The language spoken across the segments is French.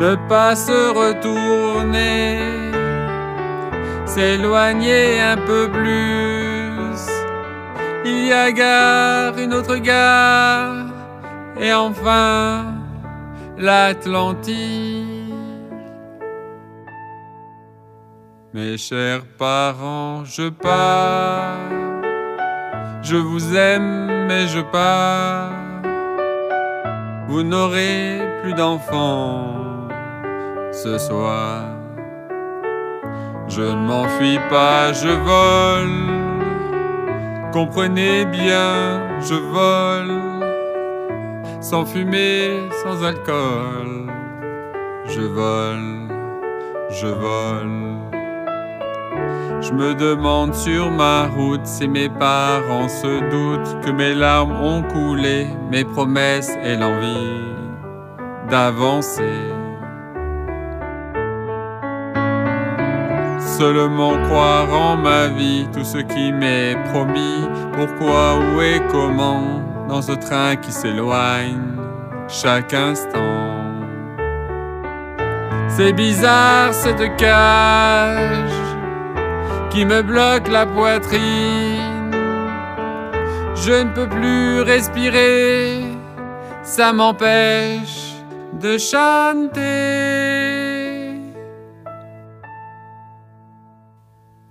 Ne pas se retourner, s'éloigner un peu plus. Il y a gare, une autre gare, et enfin l'Atlantique. Mes chers parents, je pars. Je vous aime, mais je pars. Vous n'aurez plus d'enfants ce soir. Je ne m'enfuis pas, je vole. Comprenez bien, je vole. Sans fumée, sans alcool. Je vole, je vole. Je me demande sur ma route si mes parents se doutent que mes larmes ont coulé, mes promesses et l'envie d'avancer. Seulement croire en ma vie, tout ce qui m'est promis, pourquoi, où et comment, dans ce train qui s'éloigne chaque instant. C'est bizarre cette cage qui me bloque la poitrine. Je ne peux plus respirer, ça m'empêche de chanter.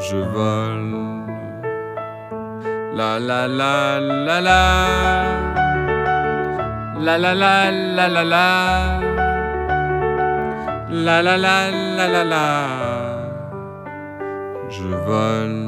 je vole. La la la la la. La la la la la la. La la la la la la. Je vole.